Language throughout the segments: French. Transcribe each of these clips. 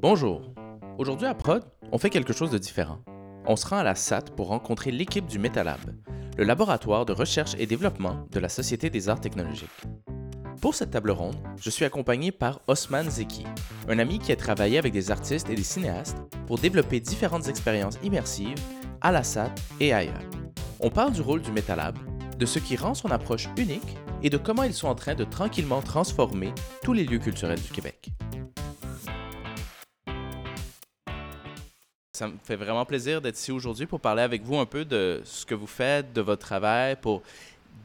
Bonjour. Aujourd'hui à Prod, on fait quelque chose de différent. On se rend à la SAT pour rencontrer l'équipe du MetaLab, le laboratoire de recherche et développement de la Société des arts technologiques. Pour cette table ronde, je suis accompagné par Osman Zeki, un ami qui a travaillé avec des artistes et des cinéastes pour développer différentes expériences immersives à la SAT et ailleurs. On parle du rôle du MetaLab, de ce qui rend son approche unique et de comment ils sont en train de tranquillement transformer tous les lieux culturels du Québec. Ça me fait vraiment plaisir d'être ici aujourd'hui pour parler avec vous un peu de ce que vous faites, de votre travail, pour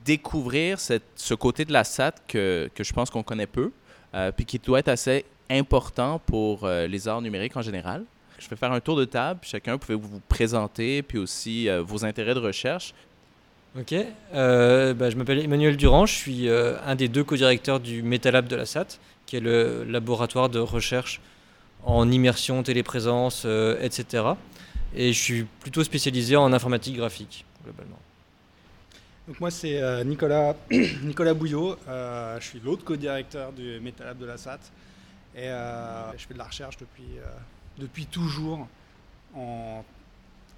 découvrir ce côté de la SAT que, je pense qu'on connaît peu, euh, puis qui doit être assez important pour euh, les arts numériques en général. Je vais faire un tour de table, chacun pouvez vous présenter, puis aussi euh, vos intérêts de recherche. Ok, bah, je m'appelle Emmanuel Durand, je suis un des deux co-directeurs du MetaLab de la SAT, qui est le laboratoire de recherche en immersion, téléprésence, euh, etc. Et je suis plutôt spécialisé en informatique graphique, globalement. Donc moi c'est euh, Nicolas, Nicolas Bouillot, Euh, je suis l'autre co-directeur du MetaLab de la SAT et je fais de la recherche depuis, depuis toujours en,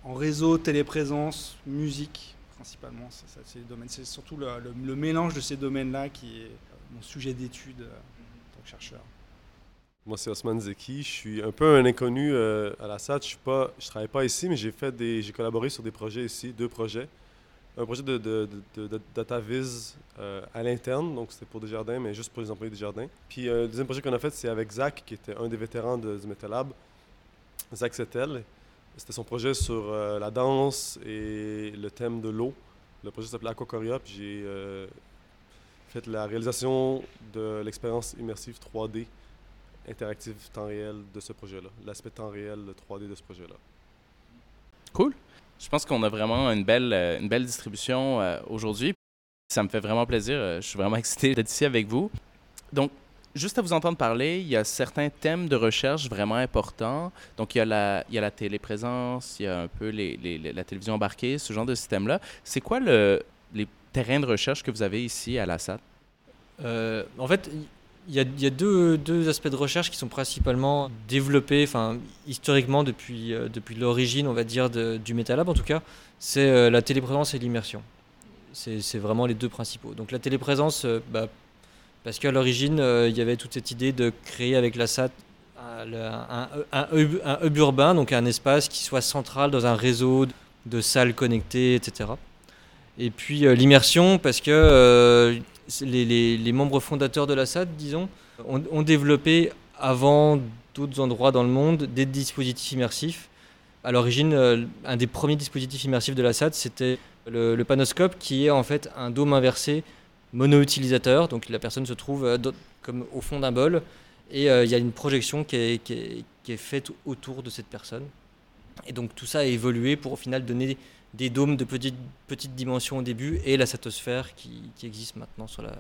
en réseau, téléprésence, musique principalement. C'est, surtout le, le- le mélange de ces domaines-là qui est mon sujet d'étude en tant que chercheur. Moi, c'est Osman Zeki. Je suis un peu un inconnu euh, à la SAT. Je je travaille pas ici, mais j'ai fait des, collaboré sur des projets ici, deux projets. Un projet de, de, de, euh, à l'interne, donc c'était pour Desjardins, mais juste pour les employés des jardins. Puis euh, le deuxième projet qu'on a fait, c'est avec Zach, qui était un des vétérans de- du MetaLab, Zach Settel. C'était son projet sur la danse et le thème de l'eau. Le projet s'appelait Aquacoria, puis j'ai fait la réalisation de l'expérience immersive 3D interactive temps réel de ce projet-là, l'aspect temps réel, le 3D de ce projet-là. Cool. Je pense qu'on a vraiment une belle, euh, une belle distribution euh, aujourd'hui. Ça me fait vraiment plaisir. euh, Je suis vraiment excité d'être ici avec vous. Donc, juste à vous entendre parler, il y a certains thèmes de recherche vraiment importants. Donc, il y a la, il y a la téléprésence, il y a un peu les, les- les- la télévision embarquée, ce genre de système-là. C'est quoi le, les terrains de recherche que vous avez ici à la SAT? Euh, en fait, il y a, deux, aspects de recherche qui sont principalement développés, enfin historiquement depuis, euh, depuis l'origine, on va dire, du MetaLab en tout cas, c'est euh, la téléprésence et l'immersion. C'est vraiment les deux principaux. Donc la téléprésence, euh, bah, parce qu'à l'origine, euh, il y avait toute cette idée de créer avec la SAT un, hub, un hub urbain, donc un espace qui soit central dans un réseau de salles connectées, etc. Et puis euh, l'immersion, parce que les, membres fondateurs de la SAD, disons, ont, développé avant d'autres endroits dans le monde des dispositifs immersifs. À l'origine, euh, un des premiers dispositifs immersifs de la SAD, c'était le, panoscope, qui est en fait un dôme inversé mono-utilisateur. Donc la personne se trouve euh, comme au fond d'un bol, et euh, il y a une projection qui est- qui est faite autour de cette personne. Et donc tout ça a évolué pour au final donner des dômes de petite, petite dimension au début et la satosphère qui, qui existe maintenant sur, la,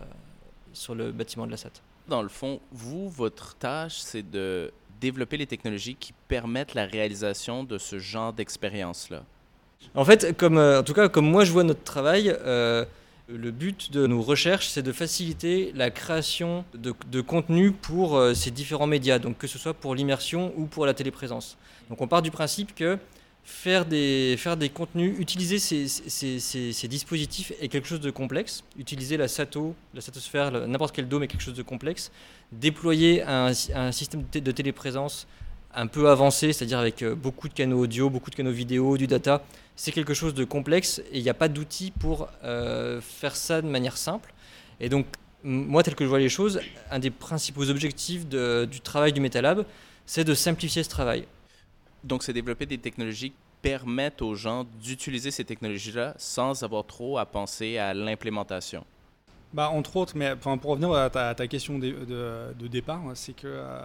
sur le bâtiment de la SAT. Dans le fond, vous, votre tâche, c'est de développer les technologies qui permettent la réalisation de ce genre d'expérience-là. En fait, comme, euh, en tout cas, comme moi je vois notre travail, euh, le but de nos recherches, c'est de faciliter la création de, de contenu pour euh, ces différents médias, donc que ce soit pour l'immersion ou pour la téléprésence. Donc on part du principe que faire des, faire des contenus, utiliser ces, ces- ces- dispositifs est quelque chose de complexe. Utiliser la SATO, la satosphère, n'importe quel dôme est quelque chose de complexe. Déployer un, un système de, té- de téléprésence un peu avancé, c'est-à-dire avec euh, beaucoup de canaux audio, beaucoup de canaux vidéo, du data, c'est quelque chose de complexe et il n'y a pas d'outils pour euh, faire ça de manière simple. Et donc, moi, tel que je vois les choses, un des principaux objectifs du travail du MetaLab, c'est de simplifier ce travail. Donc, c'est développer des technologies qui permettent aux gens d'utiliser ces technologies-là sans avoir trop à penser à l'implémentation. Bah, entre autres, mais pour revenir à ta, question de, départ, hein, c'est que euh,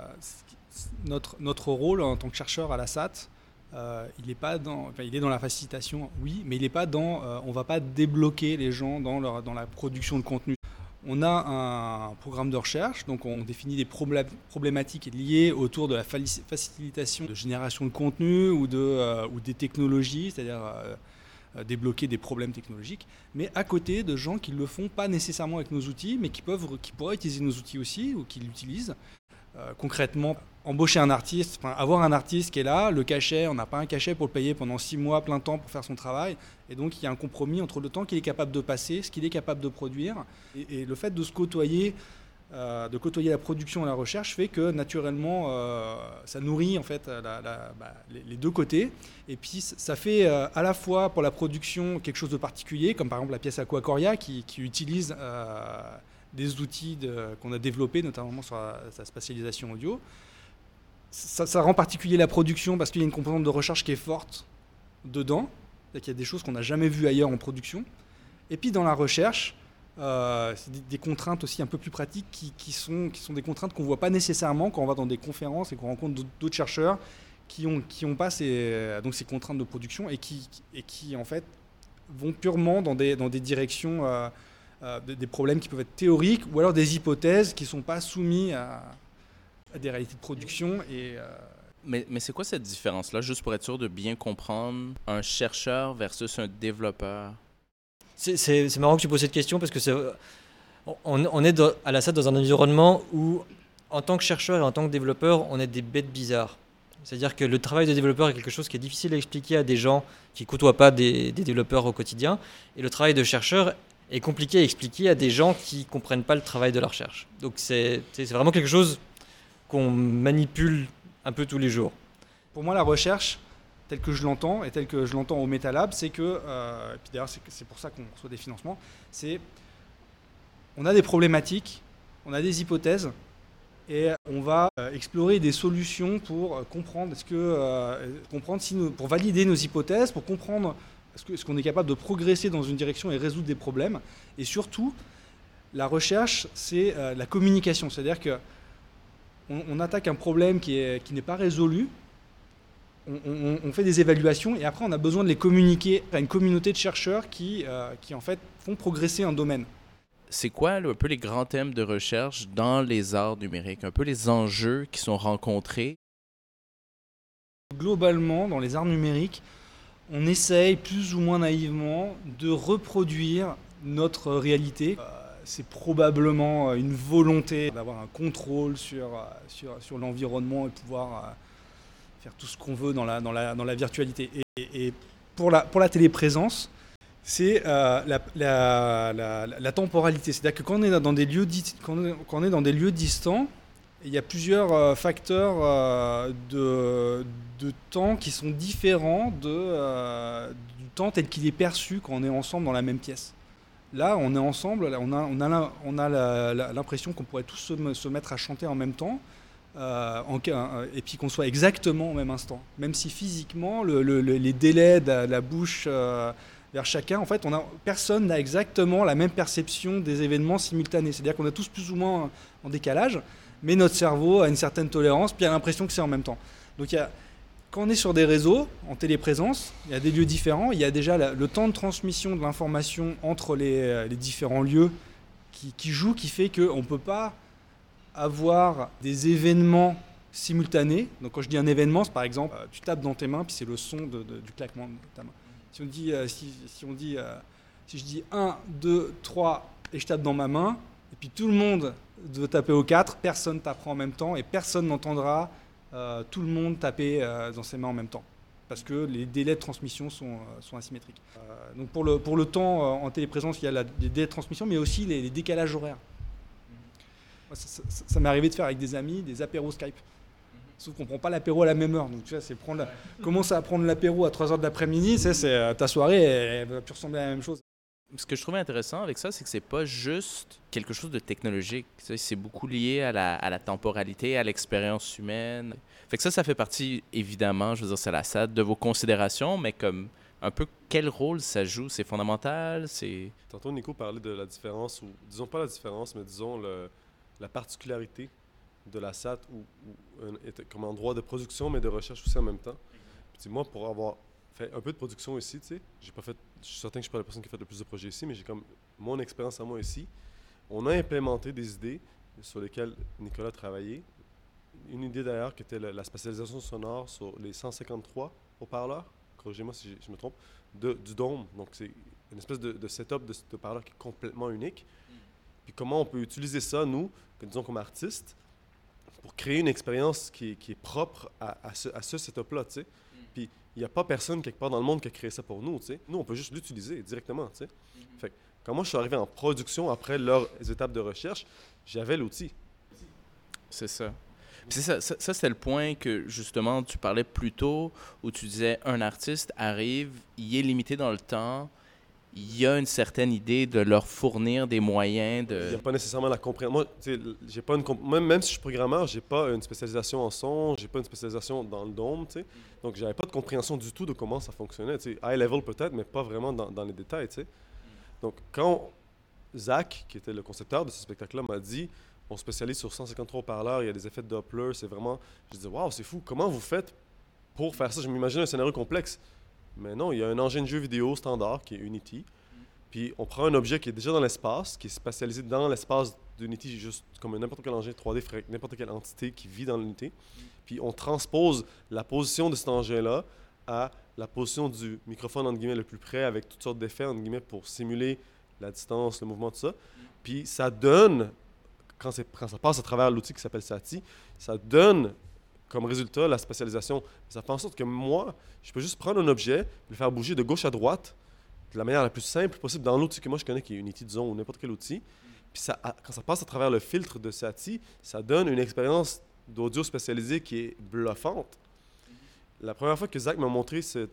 notre, notre rôle en tant que chercheur à la SAT, euh, il est pas dans, il est dans la facilitation, oui, mais il n'est pas dans, euh, on va pas débloquer les gens dans leur, dans la production de contenu. On a un programme de recherche, donc on définit des problé- problématiques liées autour de la facilitation de génération de contenu ou, euh, des technologies, c'est-à-dire euh, euh, débloquer des problèmes technologiques, mais à côté de gens qui ne le font pas nécessairement avec nos outils, mais qui, pourraient utiliser nos outils aussi ou qui l'utilisent concrètement, embaucher un artiste, avoir un artiste qui est là, le cachet, on n'a pas un cachet pour le payer pendant six mois, plein temps pour faire son travail. Et donc il y a un compromis entre le temps qu'il est capable de passer, ce qu'il est capable de produire. Et, le fait de se côtoyer, euh, de côtoyer la production et la recherche fait que naturellement euh, ça nourrit en fait bah, les, deux côtés. Et puis ça fait euh, à la fois pour la production quelque chose de particulier, comme par exemple la pièce Aquacoria qui, utilise euh, des outils qu'on a développés, notamment sur la, sa spatialisation audio. Ça, rend particulier la production parce qu'il y a une composante de recherche qui est forte dedans. Il y a des choses qu'on n'a jamais vues ailleurs en production. Et puis dans la recherche, euh, c'est des, contraintes aussi un peu plus pratiques qui, sont, qui sont des contraintes qu'on ne voit pas nécessairement quand on va dans des conférences et qu'on rencontre d'autres chercheurs qui n'ont qui ont pas ces, donc ces contraintes de production et qui, et qui en fait vont purement dans des, dans des directions, euh, euh, des problèmes qui peuvent être théoriques ou alors des hypothèses qui ne sont pas soumises à, à, des réalités de production. Et, euh, mais, mais c'est quoi cette différence-là, juste pour être sûr de bien comprendre un chercheur versus un développeur? C'est marrant que tu poses cette question parce que c'est on, on, est dans, à la SAT dans un environnement où, en tant que chercheur et en tant que développeur, on est des bêtes bizarres. C'est-à-dire que le travail de développeur est quelque chose qui est difficile à expliquer à des gens qui ne côtoient pas des, des, développeurs au quotidien. Et le travail de chercheur est compliqué à expliquer à des gens qui ne comprennent pas le travail de la recherche. Donc c'est vraiment quelque chose qu'on manipule un peu tous les jours. Pour moi, la recherche, tel que je l'entends et tel que je l'entends au MetaLab, c'est que, euh, et puis d'ailleurs c'est pour ça qu'on reçoit des financements, c'est on a des problématiques, on a des hypothèses et on va euh, explorer des solutions pour euh, comprendre, est-ce que, comprendre si nous, pour valider nos hypothèses, pour comprendre est-ce qu'on est, capable de progresser dans une direction et résoudre des problèmes. Et surtout, la recherche, c'est euh, la communication, c'est-à-dire que on, on, attaque un problème qui n'est qui pas résolu, on, on, on, fait des évaluations et après on a besoin de les communiquer à une communauté de chercheurs qui, euh, qui en fait font progresser un domaine. C'est quoi un peu les grands thèmes de recherche dans les arts numériques, un peu les enjeux qui sont rencontrés? Globalement, dans les arts numériques, on essaye plus ou moins naïvement de reproduire notre réalité. Euh, c'est probablement une volonté d'avoir un contrôle sur, sur, sur l'environnement et pouvoir faire tout ce qu'on veut dans la, dans la, dans la virtualité. Et, pour, la, pour la téléprésence, c'est euh, la, la, la, temporalité. C'est-à-dire que quand on est dans des lieux, quand on est dans des lieux distants, il y a plusieurs euh, facteurs euh, de, temps qui sont différents euh, du temps tel qu'il est perçu quand on est ensemble dans la même pièce. Là, on est ensemble, on a, on a, on a l'impression qu'on pourrait tous se, mettre à chanter en même temps. Et puis qu'on soit exactement au même instant. Même si physiquement, le, le, les délais de la bouche vers chacun, en fait, personne n'a exactement la même perception des événements simultanés. C'est-à-dire qu'on est tous plus ou moins en décalage, mais notre cerveau a une certaine tolérance, puis a l'impression que c'est en même temps. Donc quand on est sur des réseaux, en téléprésence, il y a des lieux différents, il y a déjà le temps de transmission de l'information entre les, les, différents lieux qui, joue, qui fait qu'on ne peut pas avoir des événements simultanés. Donc quand je dis un événement, c'est par exemple, euh, tu tapes dans tes mains, puis c'est le son du claquement de ta main. Si on dit, euh, si, on dit, euh, si je dis 1, 2, 3, et je tape dans ma main, puis tout le monde doit taper au 4, personne tapera en même temps, et personne n'entendra euh, tout le monde taper euh, dans ses mains en même temps. Parce que les délais de transmission sont, sont asymétriques. donc pour le, pour le temps en téléprésence, il y a la, les délais de transmission, mais aussi les, les décalages horaires. Ça, ça, ça m'est arrivé de faire avec des amis des apéros Skype. Sauf qu'on ne prend pas l'apéro à la même heure. Donc, tu vois, c'est prendre la... commencer à prendre l'apéro à 3h de l'après-midi, c'est euh, ta soirée, elle va plus ressembler à la même chose. Ce que je trouvais intéressant avec ça, c'est que c'est pas juste quelque chose de technologique. C'est beaucoup lié à la, à la temporalité, à l'expérience humaine. Fait que ça, ça fait partie, évidemment, je veux dire, c'est la SAD de vos considérations, mais comme un peu quel rôle ça joue? C'est fondamental? C'est. Tantôt, Nico parlait de la différence, ou disons pas la différence, mais disons le, la particularité de la SAT ou, ou un, comme endroit de production, mais de recherche aussi en même temps. Puis, moi, pour avoir fait un peu de production ici, tu sais, j'ai pas fait, je suis certain que je suis pas la personne qui a fait le plus de projets ici, mais j'ai comme mon expérience à moi ici. On a implémenté des idées sur lesquelles Nicolas a travaillé. Une idée d'ailleurs qui était la, la, spatialisation sonore sur les 153 haut-parleurs, corrigez-moi si je me trompe, de, du dôme. Donc c'est une espèce de, de setup de, de haut-parleur qui est complètement unique. Puis comment on peut utiliser ça, nous, que, disons comme artistes, pour créer une expérience qui, est- qui est propre à, à ce, à ce setup-là, tu sais. Puis il n'y a pas personne quelque part dans le monde qui a créé ça pour nous, tu sais. Nous, on peut juste l'utiliser directement, tu sais. Fait que quand moi, je suis arrivé en production après leurs étapes de recherche, j'avais l'outil. C'est ça. Puis ça, ça, ça, c'était le point que justement tu parlais plus tôt où tu disais un artiste arrive, il est limité dans le temps, il y a une certaine idée de leur fournir des moyens Il n'y de. a pas nécessairement la compréhension. J'ai pas une même, même si je suis programmeur, j'ai pas une spécialisation en son, j'ai pas une spécialisation dans le dôme, tu sais. Donc, j'avais pas de compréhension du tout de comment ça fonctionnait. Tu sais, high level peut-être, mais pas vraiment dans, les détails, tu sais. Donc, quand Zach, qui était le concepteur de ce spectacle-là, m'a dit on spécialise sur 153 haut-parleurs, il y a des effets de Doppler, c'est vraiment. Je dis waouh, c'est fou, comment vous faites pour faire ça Je m'imagine un scénario complexe. Mais non, il y a un engin de jeu vidéo standard qui est Unity. Puis on prend un objet qui est déjà dans l'espace, qui est spatialisé dans l'espace d'Unity, juste comme n'importe quel engin 3D, ferait n'importe quelle entité qui vit dans l'unité. Puis on transpose la position de cet engin-là à la position du microphone entre guillemets le plus près avec toutes sortes d'effets entre guillemets pour simuler la distance, le mouvement, tout ça. Puis ça donne, quand ça passe à travers l'outil qui s'appelle SATI, ça donne comme résultat la spatialisation. Ça fait en sorte que moi, je peux juste prendre un objet, le faire bouger de gauche à droite de la manière la plus simple possible dans l'outil que moi je connais, qui est Unity, disons, ou n'importe quel outil. Puis ça, quand ça passe à travers le filtre de SATI, ça donne une expérience d'audio spécialisée qui est bluffante. La première fois que Zach m'a montré cette,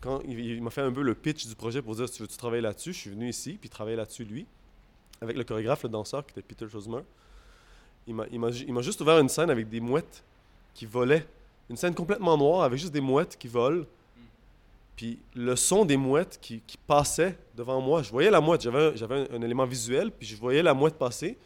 quand il, m'a fait un peu le pitch du projet pour dire tu veux-tu travailler là-dessus, je suis venu ici, puis travailler là-dessus lui, avec le chorégraphe, le danseur qui était Peter ju- il m'a juste ouvert une scène avec des mouettes qui volaient. Une scène complètement noire avec juste des mouettes qui volent. Puis le son des mouettes qui, qui passaient devant moi, je voyais la mouette, j'avais, un- un, élément visuel, puis je voyais la mouette passer,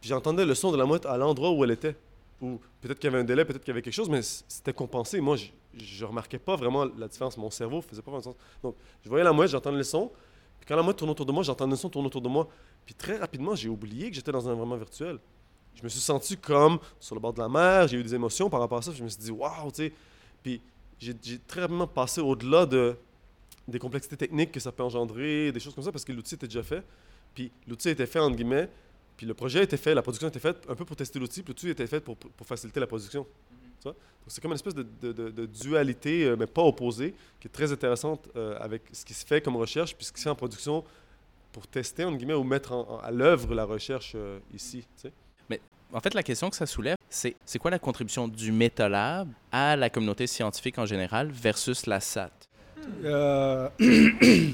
puis j'entendais le son de la mouette à l'endroit où elle était. Ou peut-être qu'il y avait un délai, peut-être qu'il y avait quelque chose, mais c'était compensé. Moi, je, je remarquais pas vraiment la différence. Mon cerveau faisait pas vraiment sens. Donc, je voyais la mouette, j'entendais le son, puis quand la mouette tournait autour de moi, j'entendais le son tourner autour de moi. Puis très rapidement, j'ai oublié que j'étais dans un environnement virtuel. Je me suis senti comme sur le bord de la mer, j'ai eu des émotions par rapport à ça, je me suis dit, waouh, tu sais. Puis j'ai très rapidement passé au-delà de, des complexités techniques que ça peut engendrer, des choses comme ça, parce que l'outil était déjà fait. Puis l'outil été fait, entre guillemets, puis le projet été fait, la production été faite un peu pour tester l'outil, puis l'outil été fait pour, faciliter la production. Donc c'est comme une espèce de, dualité, euh, mais pas opposée, qui est très intéressante euh, avec ce qui se fait comme recherche, puis ce qui se fait en production pour tester, entre guillemets, ou mettre à l'œuvre la recherche euh, ici. En fait, la question que ça soulève, c'est c'est quoi la contribution du MetaLab à la communauté scientifique en général versus la SAT? Euh,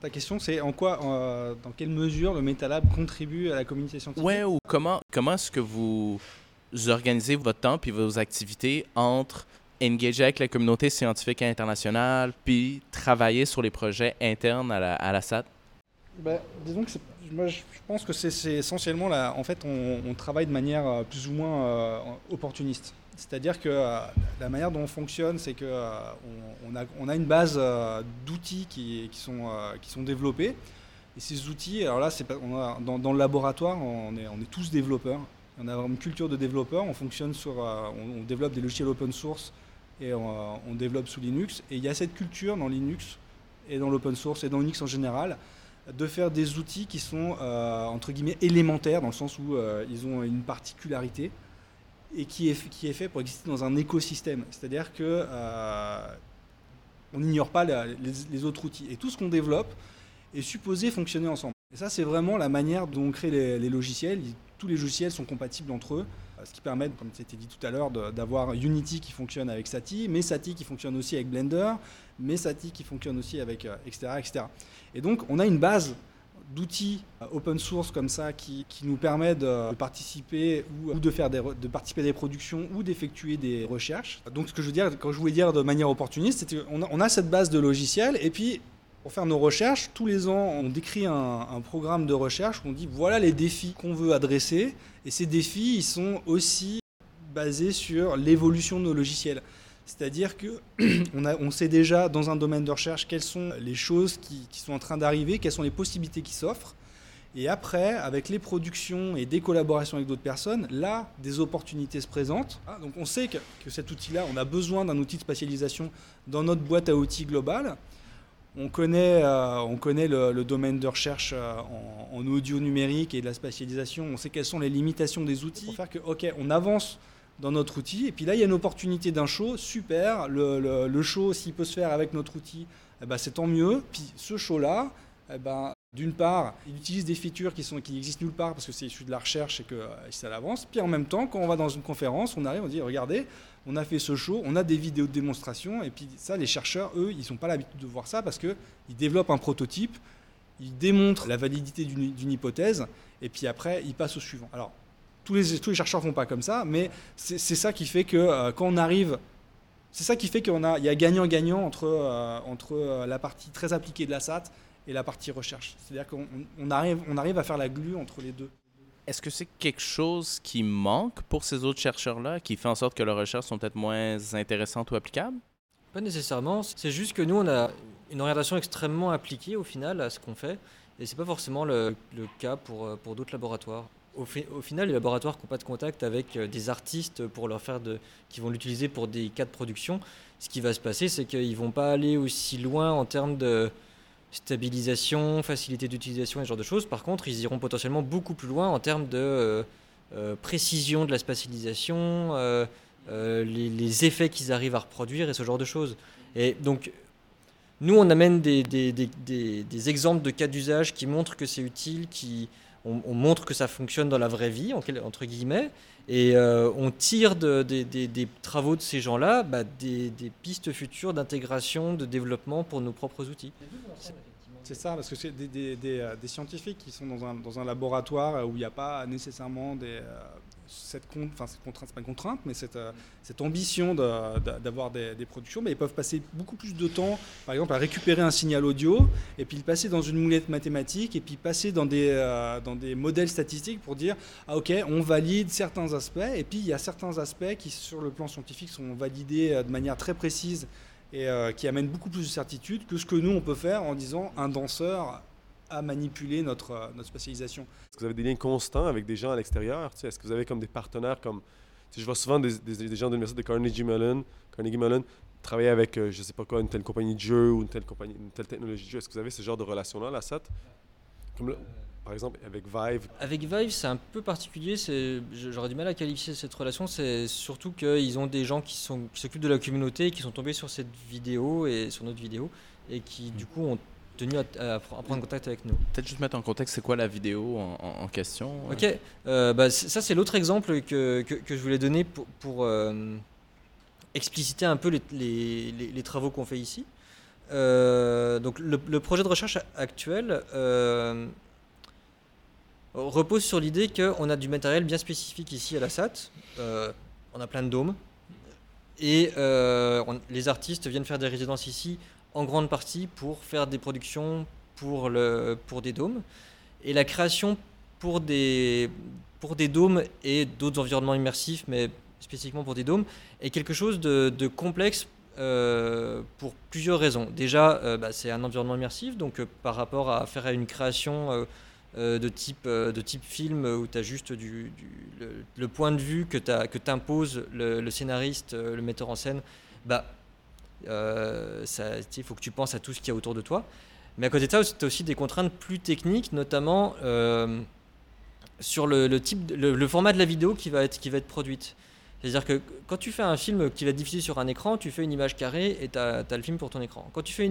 Ta question, c'est en quoi, euh, dans quelle mesure le MetaLab contribue à la communauté scientifique? Ouais, ou comment, comment est-ce que vous organisez votre temps puis vos activités entre engager avec la communauté scientifique internationale puis travailler sur les projets internes à la, à la SAT? Ben, disons que c'est- moi, je pense que c'est essentiellement là. En fait, on, travaille de manière euh, plus ou moins euh, opportuniste. C'est-à-dire que euh, la manière dont on fonctionne, c'est que euh, on, on a, une base d'outils qui, sont, développés. Et ces outils, alors là, dans, le laboratoire, on est, on est tous développeurs. On a une culture de développeurs. On fonctionne sur, on, développe des logiciels open source et on développe sous Linux. Et il y a cette culture dans Linux et dans l'open source et dans Unix en général de faire des outils qui sont euh, entre guillemets élémentaires dans le sens où euh, ils ont une particularité et qui est, qui est fait pour exister dans un écosystème. C'est-à-dire que euh, on n'ignore pas les, autres outils et tout ce qu'on développe est supposé fonctionner ensemble. Et ça, c'est vraiment la manière dont on crée les, les logiciels. Tous les logiciels sont compatibles entre eux, ce qui permet, comme c'était dit tout à l'heure, d'avoir Unity qui fonctionne avec Sati, mais Sati qui fonctionne aussi avec Blender, mais Sati qui fonctionne aussi avec euh, etc., etc. Et donc, on a une base d'outils euh, open source comme ça qui, qui nous permet de participer ou, ou de faire de participer à des productions ou d'effectuer des recherches. Donc, ce que je veux dire, quand je voulais dire de manière opportuniste, c'est qu'on a, on a cette base de logiciels et puis pour faire nos recherches, tous les ans, on décrit un, un programme de recherche où on dit voilà les défis qu'on veut adresser. Et ces défis, ils sont aussi basés sur l'évolution de nos logiciels. C'est-à-dire que on, a- on sait déjà dans un domaine de recherche quelles sont les choses qui, qui sont en train d'arriver, quelles sont les possibilités qui s'offrent. Et après, avec les productions et des collaborations avec d'autres personnes, là, des opportunités se présentent. Ah, donc on sait que, que cet outil-là, on a besoin d'un outil de spatialisation dans notre boîte à outils globale. On connaît, euh, on connaît le, le domaine de recherche euh, en, en audio numérique et de la spatialisation. On sait quelles sont les limitations des outils. Pour faire que, ok, on avance dans notre outil. Et puis là, il y a une opportunité d'un show, super. Le, show, s'il peut se faire avec notre outil, eh ben, c'est tant mieux. Puis ce show-là, eh ben, d'une part, il utilise des features qui, sont, qui existent nulle part parce que c'est issu de la recherche et que euh, ça l'avance. Puis en même temps, quand on va dans une conférence, on arrive, on dit regardez, on a fait ce show, on a des vidéos de démonstration. Et puis ça, les chercheurs, eux, ils n'ont pas l'habitude de voir ça parce qu'ils développent un prototype, ils démontrent la validité d'une hypothèse, et puis après, ils passent au suivant. Alors, tous les, tous les chercheurs font pas comme ça, mais c'est ça qui fait que euh, quand on arrive, c'est ça qui fait qu'il y a gagnant-gagnant entre, euh, entre euh, la partie très appliquée de la SAT et la partie recherche. C'est-à-dire qu'on arrive, on arrive à faire la glue entre les deux. Est-ce que c'est quelque chose qui manque pour ces autres chercheurs-là, qui fait en sorte que leurs recherches sont peut-être moins intéressantes ou applicables? Pas nécessairement. C'est juste que nous, on a une orientation extrêmement appliquée au final à ce qu'on fait, et c'est pas forcément le, le cas pour, pour d'autres laboratoires au, final, les laboratoires n'ont pas de contact avec euh, des artistes pour leur faire de, qui vont l'utiliser pour des cas de production, ce qui va se passer, c'est qu'ils vont pas aller aussi loin en termes de stabilisation, facilité d'utilisation et ce genre de choses. Par contre, ils iront potentiellement beaucoup plus loin en termes de euh, euh, précision de la spatialisation, les, effets qu'ils arrivent à reproduire et ce genre de choses. Et donc, nous, on amène des, des exemples de cas d'usage qui montrent que c'est utile, qui on, montre que ça fonctionne dans la vraie vie, entre guillemets, et euh, on tire des travaux de ces gens-là bah, des, pistes futures d'intégration, de développement pour nos propres outils. C'est ça, parce que c'est des, euh, scientifiques qui sont dans un, laboratoire où il n'y a pas nécessairement euh, cette, contrainte, pas contrainte, mais cette, euh, ambition d'avoir des, productions, mais ils peuvent passer beaucoup plus de temps, par exemple, à récupérer un signal audio, et puis le passer dans une moulette mathématique, et puis passer dans des, euh, dans des modèles statistiques pour dire, ah ok, on valide certains aspects, et puis il y a certains aspects qui, sur le plan scientifique, sont validés euh, de manière très précise et qui amènent beaucoup plus de certitude que ce que nous, on peut faire en disant, un danseur à manipuler notre, euh, notre spécialisation. Est-ce que vous avez des liens constants avec des gens à l'extérieur? Est-ce que vous avez comme des partenaires comme... Je vois souvent des, des, gens de l'université de Carnegie Mellon, Carnegie Mellon travailler avec, euh, je sais pas quoi, une telle compagnie de jeu ou une telle, compagnie, une telle technologie de jeu. Est-ce que vous avez ce genre de relation-là, la SAT? Par exemple, avec Vive Avec Vive, c'est un peu particulier. J'aurais du mal à qualifier cette relation. C'est surtout qu'ils ont des gens qui s'occupent de la communauté et qui sont tombés sur cette vidéo et sur notre vidéo et qui, du coup, ont tenu à, prendre contact avec nous. Peut-être juste mettre en contexte, c'est quoi la vidéo en, question euh? Ok, euh, bah, ça c'est l'autre exemple que, que, je voulais donner pour, pour euh, expliciter un peu les, les, les, travaux qu'on fait ici. donc le, projet de recherche actuel repose sur l'idée qu'on a du matériel bien spécifique ici à la SAT. on a plein de dômes. Et les artistes viennent faire des résidences ici en grande partie pour faire des productions pour, le, pour des dômes. Et la création pour des, pour des dômes et d'autres environnements immersifs, mais spécifiquement pour des dômes, est quelque chose de, complexe euh, pour plusieurs raisons. Déjà, euh, bah, c'est un environnement immersif, donc euh, par rapport à faire une création de, type, de type film où tu as juste du, le, point de vue que t'impose le, scénariste, le metteur en scène, bah, euh, il faut que tu penses à tout ce qu'il y a autour de toi. Mais à côté de ça, tu aussi des contraintes plus techniques, notamment euh, sur le, type, le, format de la vidéo qui va être, qui va être produite. C'est-à-dire que quand tu fais un film qui va être diffusé sur un écran, tu fais une image carrée et tu as, le film pour ton écran. Quand tu fais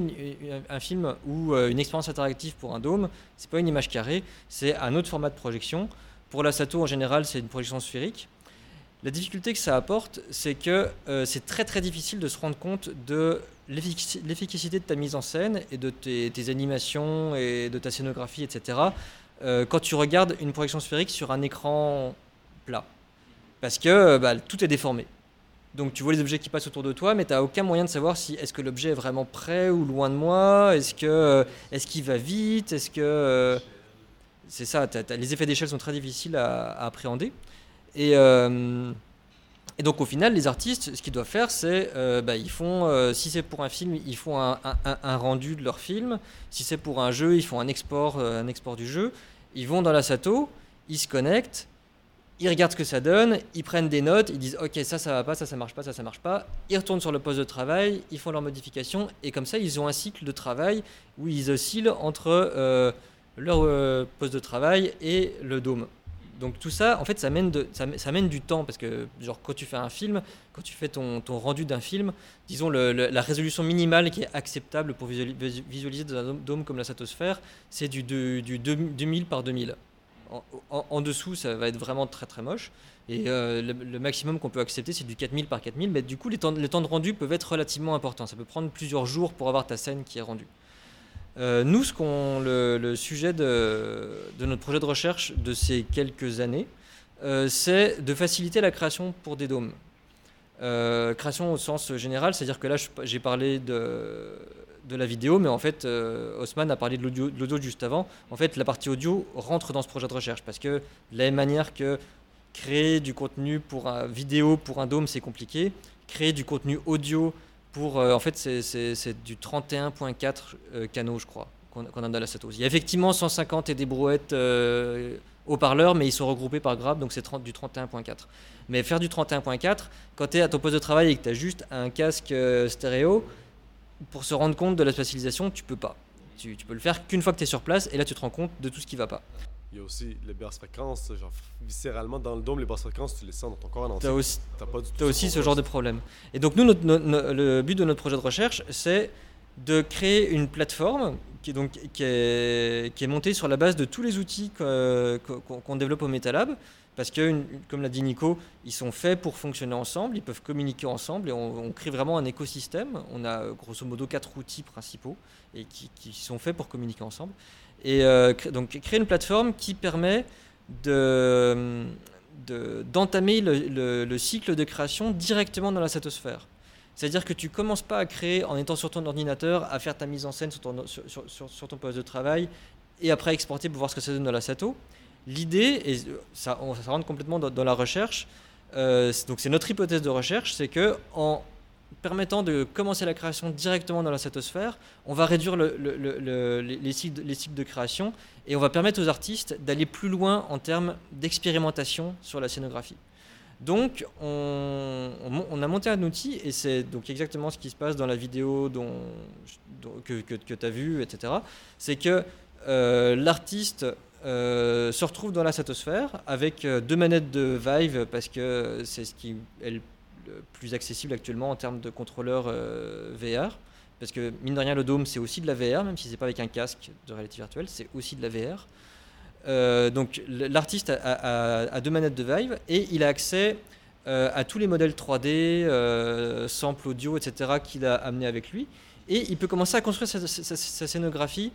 un film ou euh, une expérience interactive pour un dôme, c'est pas une image carrée, c'est un autre format de projection. Pour la Sato, en général, c'est une projection sphérique. La difficulté que ça apporte, c'est que euh, c'est très très difficile de se rendre compte de l'efficacité de ta mise en scène et de tes, animations et de ta scénographie, etc. Euh, quand tu regardes une projection sphérique sur un écran plat. Parce que euh, bah, tout est déformé. Donc tu vois les objets qui passent autour de toi, mais tu n'as aucun moyen de savoir si est-ce que l'objet est vraiment près ou loin de moi, est-ce que est-ce qu'il va vite, est-ce que c'est ça, les effets d'échelle sont très difficiles à appréhender. Et, euh, donc au final, les artistes, ce qu'ils doivent faire, c'est, euh, bah, ils font, euh, si c'est pour un film, ils font un, un, rendu de leur film. Si c'est pour un jeu, ils font un export, un export du jeu. Ils vont dans la Sato, ils se connectent, ils regardent ce que ça donne, ils prennent des notes, ils disent ok ça ça va pas, ça ça marche pas, ça ça marche pas, ils retournent sur le poste de travail, ils font leurs modifications et comme ça ils ont un cycle de travail où ils oscillent entre leur poste de travail et le dôme Donc tout ça, en fait, ça mène, ça, mène du temps parce que, genre, quand tu fais un film, quand tu fais ton, rendu d'un film, disons la résolution minimale qui est acceptable pour visuali- vis- visualiser dans un dôme- comme la stratosphère, c'est du, deux- du deux- 2000 par 2000. En, dessous, ça va être vraiment très très moche. Et euh, le, maximum qu'on peut accepter, c'est du 4000 par 4000. Mais du coup, les temps, de rendu peuvent être relativement importants. Ça peut prendre plusieurs jours pour avoir ta scène qui est rendue. Euh, nous, ce qu'on, le, sujet de, notre projet de recherche de ces quelques années, euh, c'est de faciliter la création pour des dômes. Création au sens général, c'est-à-dire que là, j'ai parlé de, de la vidéo, mais en fait, euh, Haussmann a parlé de l'audio, juste avant. En fait, la partie audio rentre dans ce projet de recherche parce que de la même manière que créer du contenu pour vidéo pour un dôme, c'est compliqué. Créer du contenu audio pour, euh, en fait, c'est- du 31.4 euh, canaux, je crois, qu'on a dans la Satos. Il y a effectivement 150 et des brouettes euh, haut-parleurs, mais ils sont regroupés par grave, donc c'est 30 du 31.4. Mais faire du 31.4, quand tu es à ton poste de travail et que tu as juste un casque stéréo, pour se rendre compte de la spatialisation, tu peux pas. Tu, tu peux le faire qu'une fois que tu es sur place, et là tu te rends compte de tout ce qui va pas. Il y a aussi les basses fréquences, genre viscéralement dans le dôme, les basses fréquences, tu les sens dans ton corps en Tu as aussi, T'as pas du tout Tu as aussi ce genre de problème. Et donc nous, notre- le but de notre projet de recherche, c'est de créer une plateforme qui est, donc, qui est, montée sur la base de tous les outils qu'on développe au MetaLab. Parce que, comme l'a dit Nico, ils sont faits pour fonctionner ensemble, ils peuvent communiquer ensemble et on, crée vraiment un écosystème. On a grosso modo quatre outils principaux et qui, sont faits pour communiquer ensemble. Et euh, donc créer une plateforme qui permet de, de- d'entamer le cycle de création directement dans la satosphère. C'est-à-dire que tu commences pas à créer en étant sur ton ordinateur, à faire ta mise en scène sur ton, poste de travail et après exporter pour voir ce que ça donne dans la sato. L'idée, et ça, rentre complètement dans, la recherche, euh, donc c'est notre hypothèse de recherche, c'est que en permettant de commencer la création directement dans la satosphère, on va réduire le- le- le- le- les, les cycles de création et on va permettre aux artistes d'aller plus loin en termes d'expérimentation sur la scénographie. Donc, on, a monté un outil, et c'est donc exactement ce qui se passe dans la vidéo que, que, tu as vue, etc. C'est que euh, l'artiste euh, se retrouve dans la satosphère avec euh, deux manettes de Vive, parce que c'est ce qui est le plus accessible actuellement en termes de contrôleur VR. Parce que, mine de rien, le dôme, c'est aussi de la VR, même si c'est pas avec un casque de réalité virtuelle, c'est aussi de la VR. Euh, donc l'artiste a, deux manettes de Vive et il a accès euh, à tous les modèles 3D, euh, samples audio, etc. qu'il a amené avec lui. Et il peut commencer à construire sa, scénographie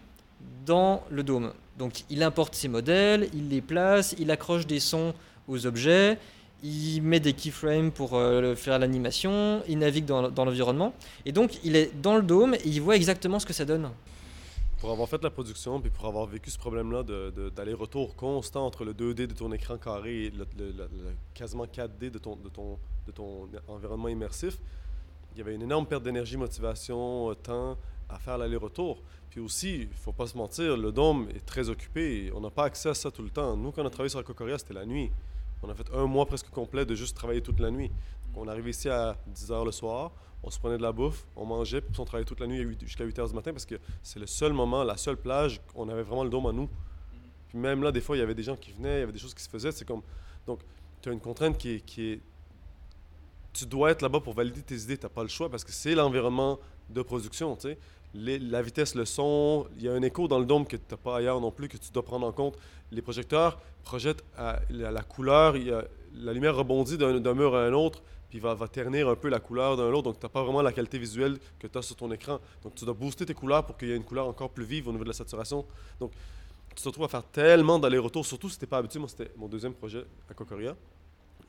dans le dôme. Donc il importe ses modèles, il les place, il accroche des sons aux objets, il met des keyframes pour faire l'animation, il navigue dans, dans l'environnement. Et donc il est dans le dôme et il voit exactement ce que ça donne. Pour avoir fait la production, puis pour avoir vécu ce problème-là d'aller-retour constant entre le 2D de ton écran carré et le, quasiment 4D de ton, de, ton, de ton environnement immersif, il y avait une énorme perte d'énergie, motivation, euh, temps à faire l'aller-retour. Puis aussi, il faut pas se mentir, le dôme est très occupé. On n'a pas accès à ça tout le temps. Nous, quand on a travaillé sur la Cocoria, c'était la nuit. On a fait un mois presque complet de juste travailler toute la nuit. On arrivait ici à 10h le soir, on se prenait de la bouffe, on mangeait, puis on travaillait toute la nuit jusqu'à 8h du matin parce que c'est le seul moment, la seule plage, on avait vraiment le dôme à nous. Puis même là, des fois, il y avait des gens qui venaient, il y avait des choses qui se faisaient. C'est comme. Donc, tu as une contrainte qui est. Tu dois être là-bas pour valider tes idées, tu n'as pas le choix parce que c'est l'environnement de production, tu sais. La vitesse, le son, il y a un écho dans le dôme que tu n'as pas ailleurs non plus, que tu dois prendre en compte. Les projecteurs projettent la, couleur, la lumière rebondit d'un mur à un autre, puis va, va ternir un peu la couleur d'un l'autre, donc tu n'as pas vraiment la qualité visuelle que tu as sur ton écran. Donc tu dois booster tes couleurs pour qu'il y ait une couleur encore plus vive au niveau de la saturation. Donc tu te retrouves à faire tellement d'allers-retours, surtout si tu pas habitué. Moi, c'était mon deuxième projet à Cocoria,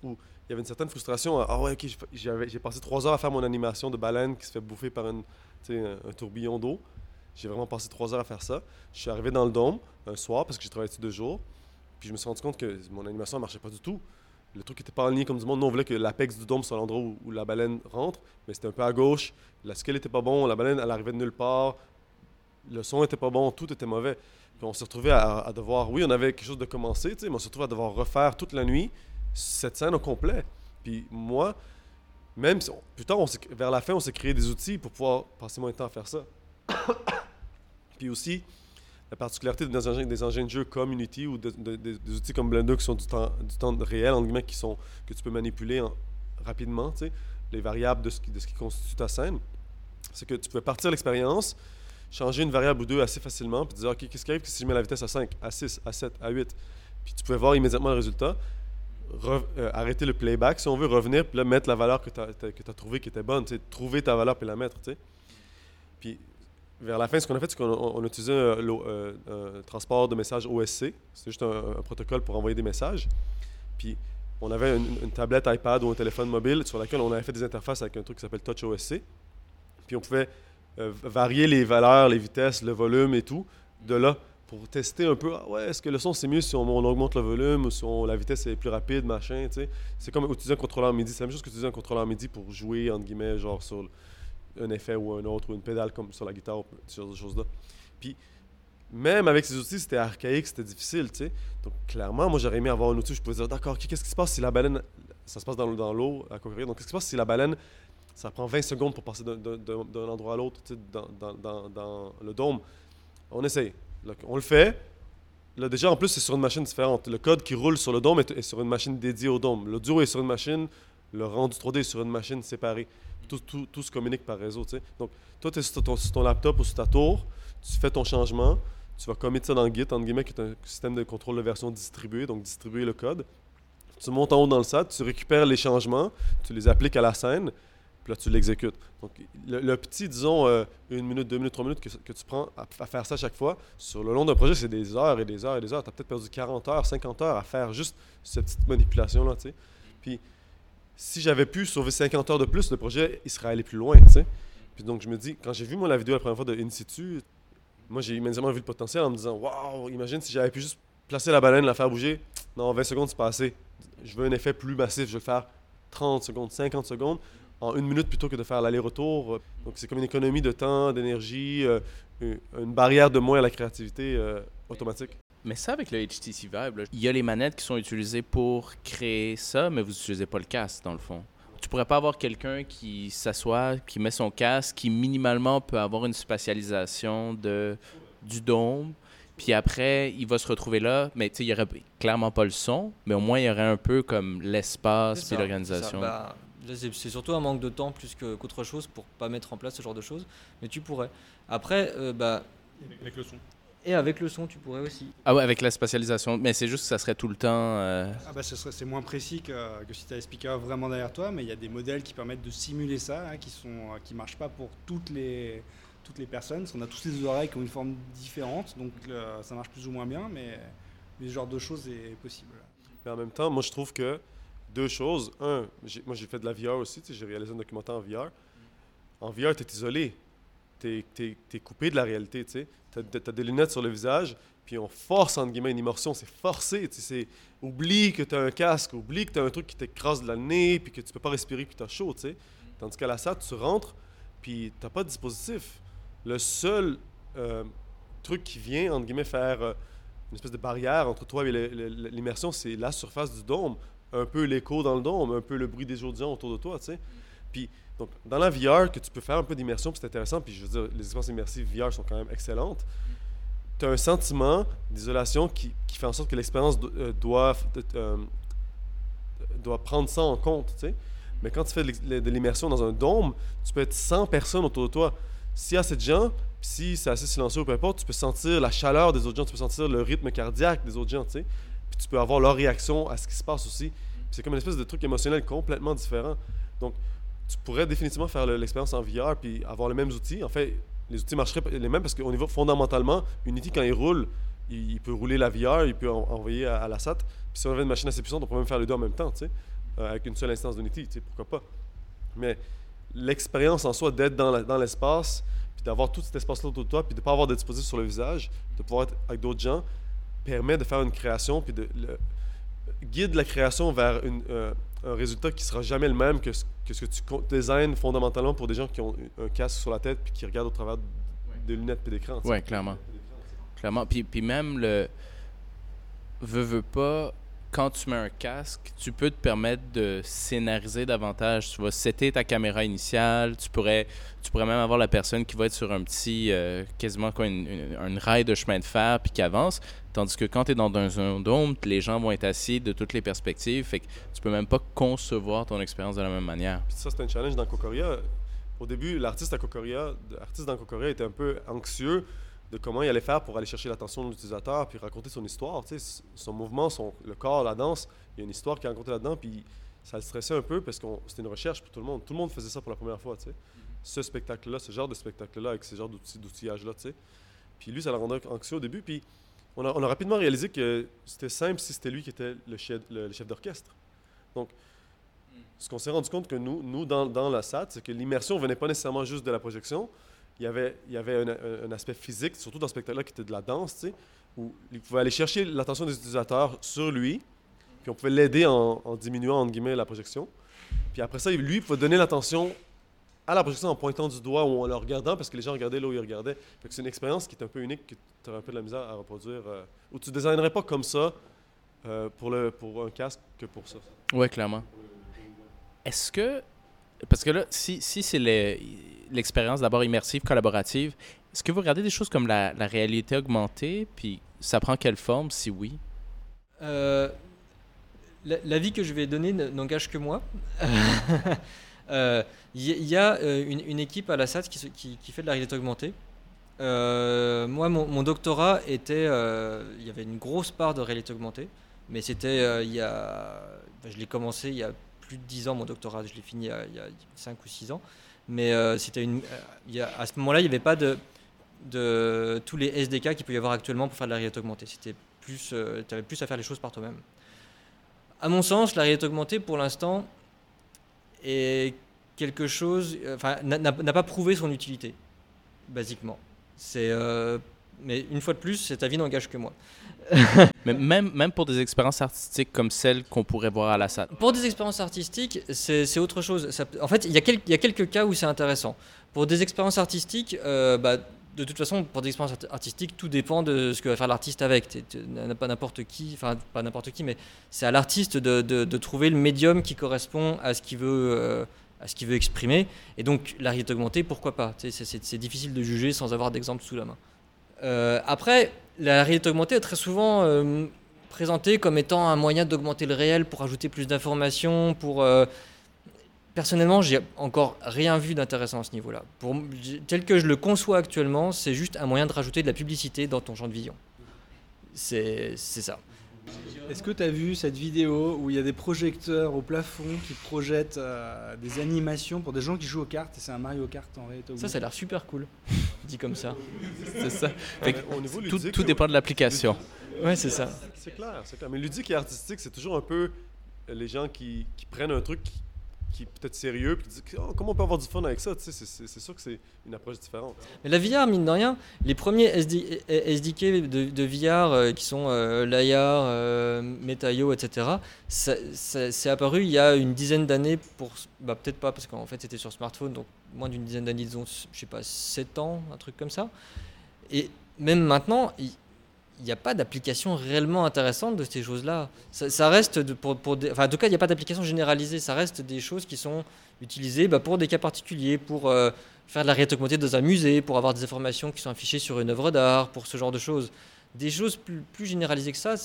où il y avait une certaine frustration. Ah ouais, ok, j'ai passé trois heures à faire mon animation de baleine qui se fait bouffer par une, un, un tourbillon d'eau. J'ai vraiment passé trois heures à faire ça. Je suis arrivé dans le dôme un soir parce que j'ai travaillé ici deux jours. Puis je me suis rendu compte que mon animation ne marchait pas du tout. Le truc n'était pas aligné comme du monde. Nous, on voulait que l'apex du dôme soit l'endroit où, la baleine rentre, mais c'était un peu à gauche. La scale n'était pas bon, la baleine, elle arrivait de nulle part. Le son n'était pas bon, tout était mauvais. Puis on s'est retrouvé à, devoir, oui, on avait quelque chose de sais, mais on s'est retrouvé à devoir refaire toute la nuit cette scène au complet. Puis moi, même si plus tard, on vers la fin, on s'est créé des outils pour pouvoir passer moins de temps à faire ça. Puis aussi, la particularité des engins, des engins de jeu comme Unity ou de- de- de- des outils comme Blender qui sont du temps, du temps réel, entre guillemets, qui sont, que tu peux manipuler en- rapidement, tu les variables de ce, qui, de ce qui constitue ta scène, c'est que tu peux partir l'expérience, changer une variable ou deux assez facilement, puis dire, OK, qu'est-ce qui arrive si je mets la vitesse à 5, à 6, à 7, à 8? Puis tu pouvais voir immédiatement le résultat, euh, arrêter le playback, si on veut, revenir, puis là, mettre la valeur que tu as, trouvé qui était bonne, tu trouver ta valeur puis la mettre, tu sais. Puis vers la fin, ce qu'on a fait, c'est qu'on on, on a utilisé un, l'o- euh, un transport de messages OSC. C'est juste un, un protocole pour envoyer des messages. Puis on avait une, tablette iPad ou un téléphone mobile sur laquelle on avait fait des interfaces avec un truc qui s'appelle Touch OSC. Puis on pouvait euh, varier les valeurs, les vitesses, le volume et tout de là pour tester un peu. Ah ouais, est-ce que le son c'est mieux si on, augmente le volume ou si on- la vitesse est plus rapide, machin, tu sais. C'est comme utiliser un contrôleur MIDI. C'est la même chose que utiliser un contrôleur MIDI pour jouer, entre guillemets, genre sur un effet ou un autre, ou une pédale comme sur la guitare, ou ce genre de choses-là. Puis, même avec ces outils, c'était archaïque, c'était difficile, tu sais. Donc, clairement, moi, j'aurais aimé avoir un outil où je pouvais dire, d'accord, qu'est-ce qui se passe si la baleine, ça se passe dans, dans l'eau à courir, donc qu'est-ce qui se passe si la baleine, ça prend 20 secondes pour passer d'un- endroit à l'autre, tu sais, dans, dans, dans, le dôme? On essaye. Là, on le fait. Là, déjà, en plus, c'est sur une machine différente. Le code qui roule sur le dôme est, est sur une machine dédiée au dôme. L'audio est sur une machine, le rendu 3D est sur une machine séparée. Tout, tout, tout se communique par réseau. Donc, toi, tu es sur ton, ton laptop ou sur ta tour, tu fais ton changement, tu vas commettre ça dans Git, entre guillemets, qui est un système de contrôle de version distribué, donc distribuer le code. Tu montes en haut dans le SAT, tu récupères les changements, tu les appliques à la scène, puis là, tu l'exécutes. Donc, le, petit, disons, euh, une minute, deux minutes, trois minutes que, que tu prends à, à faire ça à chaque fois, sur le long d'un projet, c'est des heures et des heures et des heures. Tu as peut-être perdu 40 heures, 50 heures à faire juste cette petite manipulation-là, tu sais. Puis, si j'avais pu sauver 50 heures de plus, le projet, il serait allé plus loin, tu sais. Puis donc, je me dis, quand j'ai vu, moi, la vidéo la première fois de In situ, moi, j'ai immédiatement vu le potentiel en me disant, waouh, imagine si j'avais pu juste placer la baleine, la faire bouger. Non, 20 secondes, c'est pas assez. Je veux un effet plus massif, je veux faire 30 secondes, 50 secondes en une minute plutôt que de faire l'aller-retour. Donc, c'est comme une économie de temps, d'énergie, euh, une une barrière de moins à la créativité euh, automatique. Mais ça, avec le HTC Vive, il y a les manettes qui sont utilisées pour créer ça, mais vous n'utilisez pas le casque, dans le fond. Tu pourrais pas avoir quelqu'un qui s'assoit, qui met son casque, qui minimalement peut avoir une spatialisation de, du dôme, puis après, il va se retrouver là, mais tu sais, il y aurait clairement pas le son, mais au moins, il y aurait un peu comme l'espace puis l'organisation. Bah, c'est surtout un manque de temps plus que- qu'autre chose pour pas mettre en place ce genre de choses. Mais tu pourrais. Après, euh, bah, Avec le son. Et avec le son, tu pourrais aussi. Ah ouais, avec la spatialisation, mais c'est juste que ça serait tout le temps... euh, Ah bah c'est moins précis que, que si tu as les speakers vraiment derrière toi, mais il y a des modèles qui permettent de simuler ça, hein, qui sont euh, qui marchent pas pour toutes les toutes les personnes. Parce qu'on a tous les oreilles qui ont une forme différente, donc euh, ça marche plus ou moins bien, mais, mais ce genre de choses est possible. Mais en même temps, moi, je trouve que deux choses. Un, j'ai- moi, j'ai fait de la VR aussi. J'ai réalisé un documentaire en VR. En VR, tu es isolé. Tu es, coupé de la réalité. Tu as, des lunettes sur le visage, puis on force, entre guillemets, une immersion. C'est forcé. tu sais, Oublie que tu as un casque, oublie que tu as un truc qui t'écrase de la nez, puis que tu peux pas respirer, puis tu as chaud. tu sais. Tandis qu'à la salle, tu rentres, puis tu pas de dispositif. Le seul euh, truc qui vient, entre guillemets, faire euh, une espèce de barrière entre toi et l'immersion, c'est la surface du dôme, un peu l'écho dans le dôme, un peu le bruit des audients autour de toi, tu sais. Puis, donc, dans la VR, que tu peux faire un peu d'immersion, puis c'est intéressant, puis je veux dire, les expériences immersives VR sont quand même excellentes. Tu as un sentiment d'isolation qui, qui fait en sorte que l'expérience euh, doit, euh, doit prendre ça en compte, tu sais. Mais quand tu fais de l'immersion dans un dôme, tu peux être 100 personnes autour de toi. S'il y a assez de gens, si c'est assez silencieux ou peu importe, tu peux sentir la chaleur des autres gens, tu peux sentir le rythme cardiaque des autres gens, tu sais. Puis tu peux avoir leur réaction à ce qui se passe aussi. C'est comme une espèce de truc émotionnel complètement différent. Donc, tu pourrais définitivement faire le- l'expérience en VR puis avoir les mêmes outils. En fait, les outils marcheraient les mêmes parce qu'au niveau fondamentalement, Unity, quand il roule, il, peut rouler la VR, il peut en- envoyer à, à la SAT. Puis si on avait une machine assez puissante, on pourrait même faire les deux en même temps, tu sais, euh, avec une seule instance d'Unity, tu sais, pourquoi pas. Mais l'expérience en soi d'être dans l'espace, puis d'avoir tout cet espace-là autour de toi, puis de ne pas avoir de dispositif sur le visage, de pouvoir être avec d'autres gens, permet de faire une création, puis de le- guide la création vers euh, un résultat qui sera jamais le même que ce que, ce que tu designs fondamentalement pour des gens qui ont un casque sur la tête puis qui regardent au travers des lunettes et d'écran. Ouais, clairement. Clairement. Puis, puis même le. Veux, veux pas. Quand tu mets un casque, tu peux te permettre de scénariser davantage. Tu vas setter ta caméra initiale, tu pourrais, tu pourrais même avoir la personne qui va être sur un petit, euh, quasiment quoi, une, une, rail de chemin de fer puis qui avance. Tandis que quand tu es dans un, dôme, les gens vont être assis de toutes les perspectives. Fait que tu peux même pas concevoir ton expérience de la même manière. Ça, c'est un challenge dans Kokoria. Au début, l'artiste à Kokoria, l'artiste dans Kokoria était un peu anxieux de comment il allait faire pour aller chercher l'attention de l'utilisateur puis raconter son histoire. son mouvement, son, le corps, la danse, il y a une histoire qui est racontée là-dedans. Puis ça le stressait un peu parce que c'était une recherche pour tout le monde. Tout le monde faisait ça pour la première fois. sais. Ce spectacle-là, ce genre de spectacle-là, avec ce genre d'outillage-là. Puis lui, ça l'a rendu anxieux au début. Puis on a, on a rapidement réalisé que c'était simple si c'était lui qui était le chef, le, chef d'orchestre. Donc, ce qu'on s'est rendu compte que nous, nous dans, dans la SAT, c'est que l'immersion venait pas nécessairement juste de la projection, il y avait, il y avait un, aspect physique, surtout dans ce spectacle-là, qui était de la danse, tu sais, où il pouvait aller chercher l'attention des utilisateurs sur lui, puis on pouvait l'aider en, diminuant, entre guillemets, la projection. Puis après ça, lui, il pouvait donner l'attention à la projection en pointant du doigt ou en le regardant, parce que les gens regardaient là où ils regardaient. c'est une expérience qui est un peu unique, que tu aurais un peu de la misère à reproduire, euh, où tu ne designerais pas comme ça euh, pour, le, pour un casque que pour ça. Oui, clairement. Est-ce que... Parce que là, si, si c'est l'expérience d'abord immersive, collaborative, est-ce que vous regardez des choses comme la, réalité augmentée, puis ça prend quelle forme, si oui? Euh, L'avis que je vais donner n'engage que moi. Il euh, y, a euh, une, équipe à la qui, fait de la réalité augmentée. Euh, moi, mon, doctorat était. Il y avait une grosse part de réalité augmentée, mais c'était il y a. je l'ai commencé il y a plus de 10 ans, mon doctorat. Je l'ai fini il y, a, 5 ou 6 ans. Mais euh, c'était une, euh, à ce moment-là, il n'y avait pas de, de tous les SDK qu'il peut y avoir actuellement pour faire de la réalité augmentée. C'était plus, euh, tu avais plus à faire les choses par toi-même. À mon sens, la réalité augmentée, pour l'instant, est quelque chose, enfin, n'a pas prouvé son utilité, basiquement. C'est, mais une fois de plus, cet avis n'engage que moi. Mais même, même pour des expériences artistiques comme celles qu'on pourrait voir à la salle. Pour des expériences artistiques, c'est autre chose. en fait, il y, a quelques, il y a quelques cas où c'est intéressant. Pour des expériences artistiques, euh, bah, de toute façon, pour des expériences artistiques, tout dépend de ce que va faire l'artiste avec. Pas n'importe qui, enfin pas n'importe qui, mais c'est à l'artiste de, de, trouver le médium qui correspond à ce qu'il veut, euh, à ce qu'il veut exprimer. Et donc, la réalité augmentée, pourquoi pas? C'est difficile de juger sans avoir d'exemple sous la main. Euh, après, la réalité augmentée est très souvent euh, présentée comme étant un moyen d'augmenter le réel pour ajouter plus d'informations, pour... Euh, personnellement, j'ai encore rien vu d'intéressant à ce niveau-là. tel que je le conçois actuellement, c'est juste un moyen de rajouter de la publicité dans ton champ de vision. C'est ça. Est-ce que tu as vu cette vidéo où il y a des projecteurs au plafond qui projettent euh, des animations pour des gens qui jouent aux cartes et c'est un Mario Kart en réalité Ça, ça a l'air super cool, dit comme ça. c'est ça. tout, dépend de l'application. Ouais, c'est ça. C'est clair, c'est clair. Mais ludique et artistique, c'est toujours un peu les gens qui, qui prennent un truc qui est peut-être sérieux, puis oh, comment on peut avoir du fun avec ça C'est sûr que c'est une approche différente. Mais la VR, mine de rien, les premiers SDK de, VR euh, qui sont euh, Layar, euh, Metaio, etc., c'est apparu il y a une dizaine d'années, pour bah, peut-être pas, parce qu'en fait c'était sur smartphone, donc moins d'une dizaine d'années, disons, je sais pas, 7 ans, un truc comme ça. Et même maintenant, il n'y a pas d'application réellement intéressante de ces choses-là. Ça, reste, pour, enfin, en tout cas, il n'y a pas d'application généralisée. Ça reste des choses qui sont utilisées bah, pour des cas particuliers, pour euh, faire de la réalité augmentée dans un musée, pour avoir des informations qui sont affichées sur une œuvre d'art, pour ce genre de choses. Des choses plus, plus généralisées que ça,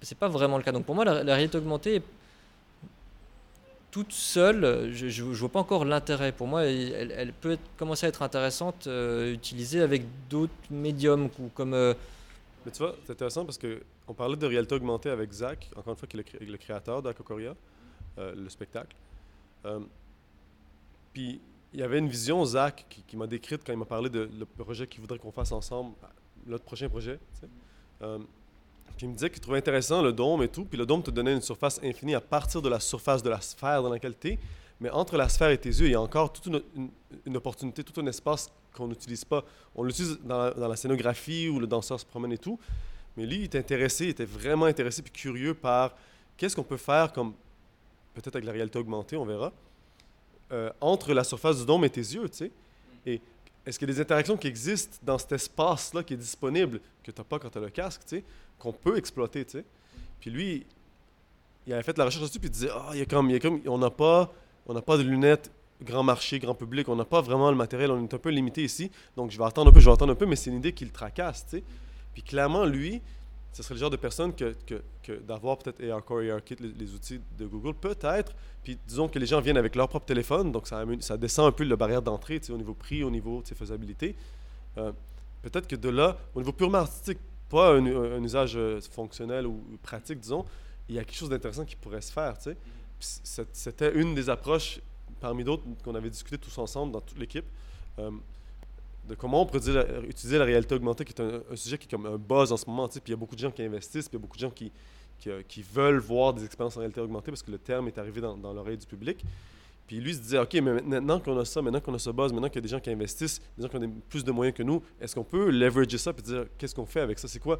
c'est pas vraiment le cas. Donc pour moi, la, réalité augmentée, toute seule, je ne vois pas encore l'intérêt. Pour moi, elle, peut commencer à être intéressante, euh, utilisée avec d'autres médiums, comme... Euh, mais tu vois, c'est intéressant parce qu'on parlait de réalité augmentée avec Zach, encore une fois, qui est le, créateur d'Akokoria, euh, le spectacle. Euh, puis il y avait une vision, Zach, qui, m'a décrite quand il m'a parlé de le projet qu'il voudrait qu'on fasse ensemble, notre prochain projet. Euh, puis il me disait qu'il trouvait intéressant le dôme et tout, puis le dôme te donnait une surface infinie à partir de la surface de la sphère dans laquelle tu es. Mais entre la sphère et tes yeux, il y a encore toute une opportunité, tout un espace qu'on n'utilise pas. On l'utilise dans, la scénographie où le danseur se promène et tout. Mais lui, il était intéressé, il était vraiment intéressé puis curieux par qu'est-ce qu'on peut faire comme, peut-être avec la réalité augmentée, on verra, euh, entre la surface du dôme et tes yeux, tu sais. Et est-ce qu'il y a des interactions qui existent dans cet espace-là qui est disponible, que tu n'as pas quand tu as le casque, tu sais, qu'on peut exploiter, tu sais. Puis lui, il avait fait la recherche dessus, puis il disait, ah, il y a comme, il y a comme, on n'a pas, on n'a pas de lunettes grand marché, grand public, on n'a pas vraiment le matériel, on est un peu limité ici, donc je vais attendre un peu, je vais attendre un peu, mais c'est une idée qui le tracasse, tu sais. Puis clairement, lui, ce serait le genre de personne que, d'avoir peut-être ARCore, ARKit, les, les outils de Google, peut-être, puis disons que les gens viennent avec leur propre téléphone, donc ça, descend un peu la barrière d'entrée, tu sais, au niveau prix, au niveau tu sais, faisabilité. Euh, peut-être que de là, au niveau purement artistique, pas un, un- un usage euh, fonctionnel ou pratique, disons, il y a quelque chose d'intéressant qui pourrait se faire, tu sais. C'était une des approches parmi d'autres qu'on avait discuté tous ensemble dans toute l'équipe. euh, de comment on la- utiliser la réalité augmentée, qui est un, sujet qui est comme un buzz en ce moment. Puis il y a beaucoup de gens qui investissent, puis il y a beaucoup de gens qui, qui, euh, veulent voir des expériences en réalité augmentée parce que le terme est arrivé dans l'oreille du public. Puis lui se disait, OK, mais maintenant qu'on a ça, maintenant qu'on a ce buzz, maintenant qu'il y a des gens qui investissent, des gens qui ont plus de moyens que nous, est-ce qu'on peut leverager ça et dire, qu'est-ce qu'on fait avec ça? C'est quoi?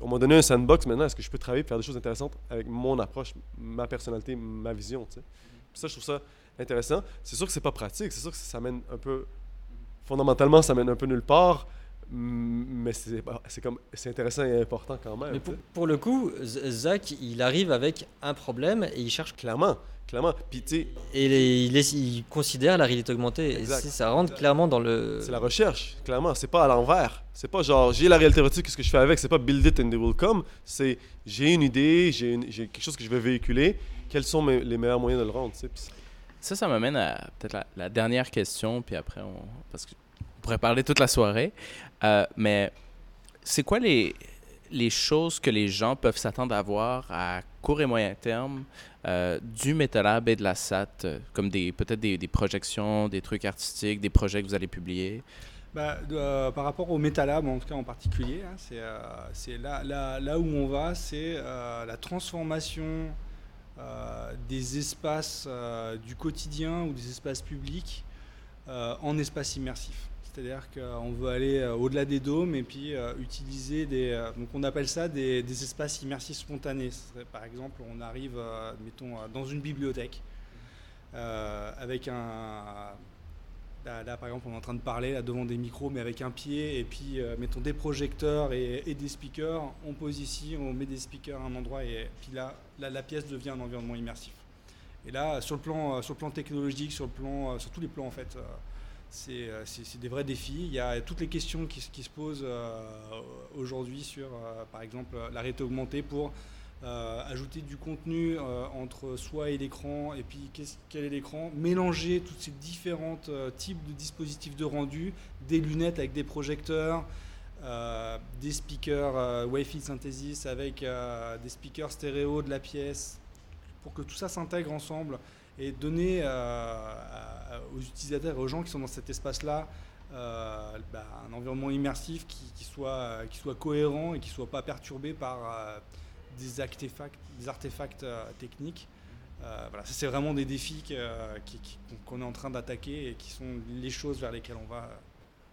On m'a donné un sandbox maintenant, est-ce que je peux travailler faire des choses intéressantes avec mon approche, ma personnalité, ma vision? tu sais? Puis ça, je trouve ça intéressant. C'est sûr que c'est pas pratique, c'est sûr que ça mène un peu fondamentalement, ça mène un peu nulle part, mais c'est c'est comme c'est intéressant et important quand même. Mais pour, le coup, Zach, il arrive avec un problème et il cherche Clairement, clairement. Puis tu et les- il, est- il considère la réalité augmentée. Exact. ça rentre clairement dans le. c'est la recherche, clairement. C'est pas à l'envers. C'est pas genre j'ai la réalité érotique, qu'est-ce que je fais avec? C'est pas build it and they will come. C'est j'ai une idée, j'ai quelque chose que je vais véhiculer. Quels sont mes- les meilleurs moyens de le rendre Ça, ça m'amène à peut-être la, la dernière question, puis après, on, parce qu'on pourrait parler toute la soirée. Euh, mais c'est quoi les, les choses que les gens peuvent s'attendre à voir à court et moyen terme euh, du MetaLab et de la SAT, euh, comme des peut-être des, projections, des trucs artistiques, des projets que vous allez publier? Bah, euh, par rapport au MetaLab, en tout cas en particulier, hein, c'est là, là, où on va, c'est la transformation des espaces du quotidien ou des espaces publics en espaces immersifs. C'est-à-dire qu'on veut aller euh, au-delà des dômes et puis euh, utiliser des... euh, on appelle ça des, espaces immersifs spontanés. Par exemple, on arrive, mettons, dans une bibliothèque avec un... Là, là, par exemple, on est en train de parler devant des micros, mais avec un pied, et puis mettons des projecteurs et, des speakers. On pose ici, on met des speakers à un endroit, et puis là, la pièce devient un environnement immersif. Et là, sur le plan, sur technologique, sur, tous les plans, en fait, c'est euh, c'est- des vrais défis. Il y a toutes les questions qui, se- posent euh, aujourd'hui sur, euh, par exemple, la réalité pour ajouter du contenu entre soi et l'écran, et puis quel est l'écran, mélanger tous ces différents types de dispositifs de rendu, des lunettes avec des projecteurs, des speakers Wi-Fi synthesis avec des speakers stéréo de la pièce, pour que tout ça s'intègre ensemble et donner euh, aux utilisateurs et aux gens qui sont dans cet espace-là euh, bah, un environnement immersif qui, soit, cohérent et qui soit pas perturbé par euh, des artefacts, techniques. Voilà, c'est vraiment des défis qu'on est en train d'attaquer et qui sont les choses vers lesquelles on va.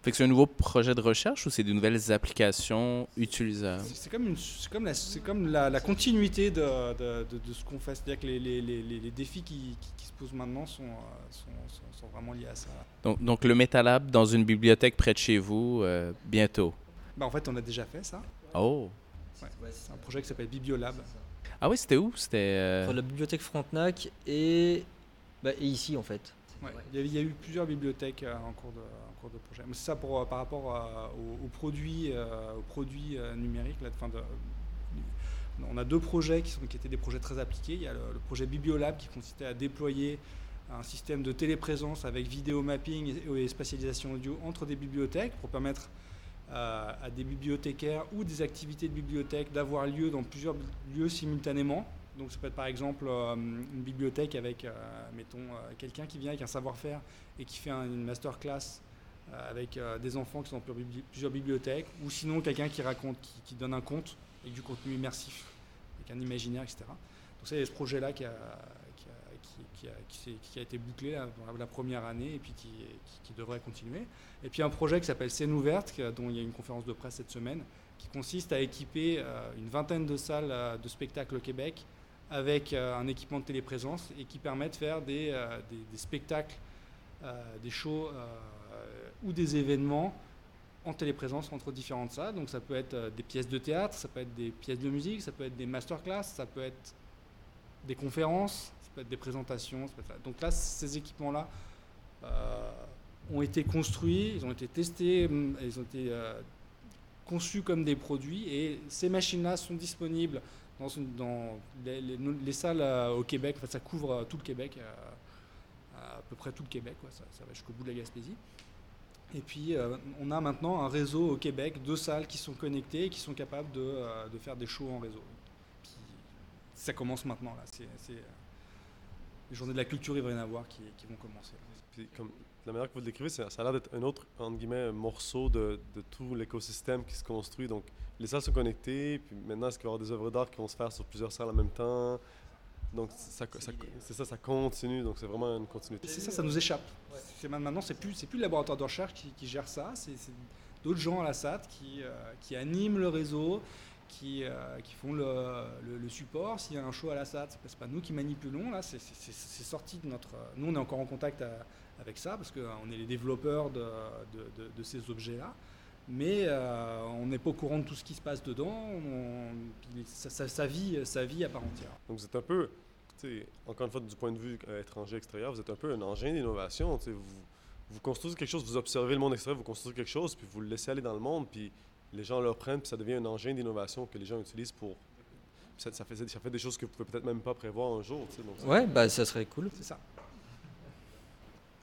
Fait que c'est un nouveau projet de recherche ou c'est de nouvelles applications utilisables? C'est comme, une- c'est comme, la, c'est comme la, la continuité de, de- de- de ce qu'on fait. C'est-à-dire que les, les- les- défis qui, qui- qui se posent maintenant sont, euh, sont, sont- sont vraiment liés à ça. Donc, donc le MetaLab dans une bibliothèque près de chez vous, euh, bientôt? Bah, en fait, on a déjà fait ça. Oh! C'est un projet qui s'appelle Bibliolab. Ah oui, c'était où? C'était... euh, la bibliothèque Frontenac et, bah, et ici en fait. Ouais. Il, y a, il y a eu plusieurs bibliothèques euh, en, cours de, de projet. C'est ça euh, par rapport euh, aux, produits, euh, numériques. On a deux projets qui, sont, étaient des projets très appliqués. Il y a le, le projet Bibliolab qui consistait à déployer un système de téléprésence avec vidéo mapping et, et spatialisation audio entre des bibliothèques pour permettre à des bibliothécaires ou des activités de bibliothèque d'avoir lieu dans plusieurs lieux simultanément. Donc ça peut être par exemple une bibliothèque avec, mettons, quelqu'un qui vient avec un savoir-faire et qui fait un- une masterclass avec euh, des enfants qui sont dans plusieurs bibli- plusieurs bibliothèques, ou sinon quelqu'un qui raconte, qui, donne un conte avec du contenu immersif, avec un imaginaire, etc. Donc ça, il y a ce projet-là qui a, qui, a, qui- a- qui a été bouclé la- la première année et puis qui, devrait continuer. Et puis un projet qui s'appelle Scène ouverte, dont il y a une conférence de presse cette semaine, qui consiste à équiper euh, une vingtaine de salles euh, de spectacle au Québec avec euh, un équipement de téléprésence et qui permet de faire des, euh, des, spectacles, euh, des shows euh, ou des événements en téléprésence entre différentes salles. Donc ça peut être euh, des pièces de théâtre, ça peut être des pièces de musique, ça peut être des masterclass, ça peut être des conférences, ça peut être des présentations. Donc là, ces équipements-là ont été construits, ils ont été testés, ils ont été conçus comme des produits et ces machines-là sont disponibles dans, dans les, salles au Québec, ça couvre tout le Québec, à, peu près tout le Québec, ça, ça, va jusqu'au bout de la Gaspésie. Et puis on a maintenant un réseau au Québec, deux salles qui sont connectées et qui sont capables de, de faire des shows en réseau. ça commence maintenant là. C'est, les journées de la culture, il va y en avoir qui, qui vont commencer. La manière que vous le décrivez, ça, a l'air d'être un autre entre guillemets, morceau de, de tout l'écosystème qui se construit. Donc, les salles sont connectées, puis maintenant, est-ce qu'il va y avoir des œuvres d'art qui vont se faire sur plusieurs salles en même temps? Donc ça, c'est ça, ça continue, donc c'est vraiment une continuité. C'est ça, ça nous échappe. C'est maintenant, c'est plus, c'est plus le laboratoire de recherche qui, gère ça, c'est, d'autres gens à la SAT qui, euh, qui animent le réseau, qui, euh, qui font le, le, support. S'il y a un show à la SAT, c'est pas nous qui manipulons, là, c'est, sorti de notre... Nous, on est encore en contact à, avec ça, parce qu'on est les développeurs de, de, ces objets-là. Mais euh, on n'est pas au courant de tout ce qui se passe dedans. ça, ça, vit, ça vit à part entière. Donc vous êtes un peu, encore une fois, du point de vue euh, étranger, extérieur, vous êtes un peu un engin d'innovation. Vous, vous construisez quelque chose, vous observez le monde extérieur, vous construisez quelque chose, puis vous le laissez aller dans le monde, puis les gens le reprennent, puis ça devient un engin d'innovation que les gens utilisent pour ça, fait, ça fait des choses que vous pouvez peut-être même pas prévoir un jour. ouais, bah ça serait cool. C'est ça.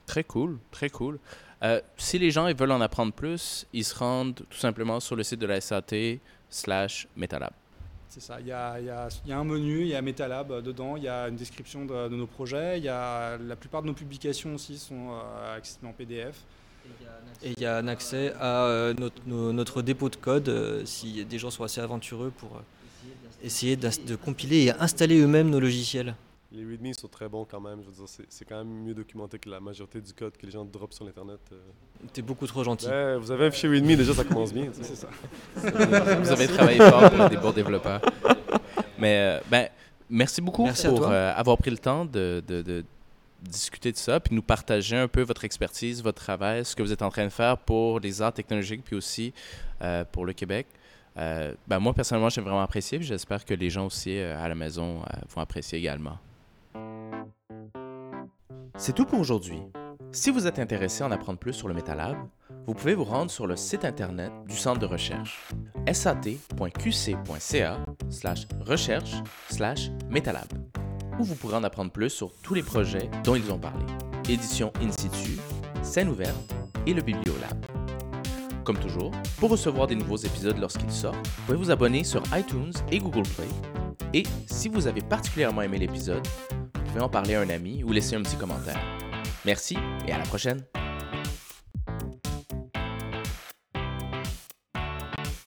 Très cool, très cool. Euh, si les gens ils veulent en apprendre plus, ils se rendent tout simplement sur le site de la SAT slash Metalab. C'est ça, il y a, y, a, y a, un menu, il y a Metalab euh, dedans, il y a une description de, nos projets, il y a, la plupart de nos publications aussi sont euh, accessibles en PDF. Et il y a un accès à notre, notre, dépôt de code si des gens sont assez aventureux pour essayer de compiler et installer eux-mêmes nos logiciels. Les readmes sont très bons quand même. Je veux dire, c'est quand même mieux documenté que la majorité du code que les gens drop sur l'Internet. Euh. T'es beaucoup trop gentil. vous avez un fichier readme, déjà ça commence bien. c'est ça. vous avez travaillé fort pour des bons développeurs. Mais euh, ben, merci beaucoup pour euh, avoir pris le temps de, de, de, discuter de ça, puis nous partager un peu votre expertise, votre travail, ce que vous êtes en train de faire pour les arts technologiques, puis aussi pour le Québec. ben moi, personnellement, j'ai vraiment apprécié, j'espère que les gens aussi à la maison vont apprécier également. C'est tout pour aujourd'hui. Si vous êtes intéressé à en apprendre plus sur le MetaLab, vous pouvez vous rendre sur le site internet du centre de recherche sat.qc.ca recherche metalab où vous pourrez en apprendre plus sur tous les projets dont ils ont parlé. Édition in situ, scène ouverte et le Bibliolab. Comme toujours, pour recevoir des nouveaux épisodes lorsqu'ils sortent, vous pouvez vous abonner sur iTunes et Google Play. Et si vous avez particulièrement aimé l'épisode, pouvez en parler à un ami ou laisser un petit commentaire. Merci et à la prochaine!